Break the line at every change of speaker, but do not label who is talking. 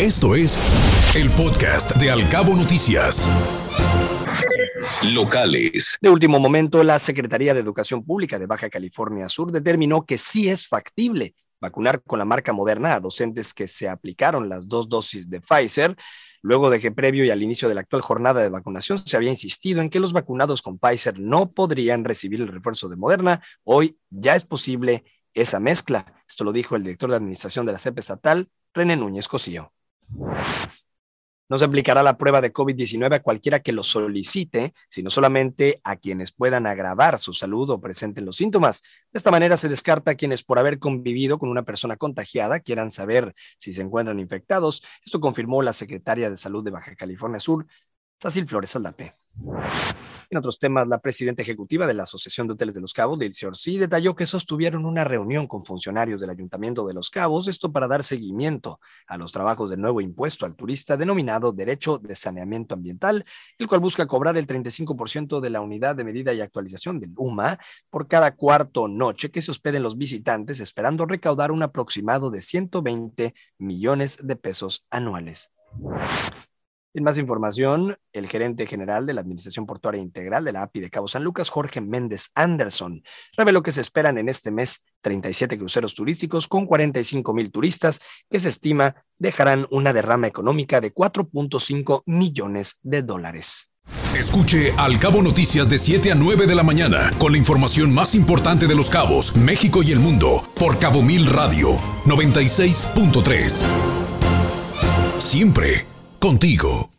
Esto es el podcast de Alcabo Noticias. Locales.
De último momento, la Secretaría de Educación Pública de Baja California Sur determinó que sí es factible vacunar con la marca Moderna a docentes que se aplicaron las dos dosis de Pfizer, luego de que previo y al inicio de la actual jornada de vacunación se había insistido en que los vacunados con Pfizer no podrían recibir el refuerzo de Moderna, hoy ya es posible esa mezcla. Esto lo dijo el director de administración de la CEP estatal, René Núñez Cosío. No se aplicará la prueba de COVID-19 a cualquiera que lo solicite, sino solamente a quienes puedan agravar su salud o presenten los síntomas. De esta manera se descarta a quienes por haber convivido con una persona contagiada quieran saber si se encuentran infectados. Esto confirmó la secretaria de Salud de Baja California Sur, Sacil Flores Aldapé. En otros temas, la presidenta ejecutiva de la Asociación de Hoteles de Los Cabos, Dilce Orsi, detalló que sostuvieron una reunión con funcionarios del Ayuntamiento de Los Cabos, esto para dar seguimiento a los trabajos del nuevo impuesto al turista denominado Derecho de Saneamiento Ambiental, el cual busca cobrar el 35% de la unidad de medida y actualización del UMA por cada cuarto noche que se hospeden los visitantes, esperando recaudar un aproximado de 120 millones de pesos anuales. En más información, el gerente general de la Administración Portuaria Integral de la API de Cabo San Lucas, Jorge Méndez Anderson, reveló que se esperan en este mes 37 cruceros turísticos con 45 mil turistas que se estima dejarán una derrama económica de 4.5 millones de dólares.
Escuche Al Cabo Noticias de 7 a 9 de la mañana con la información más importante de los cabos, México y el mundo por Cabo Mil Radio 96.3. Siempre contigo.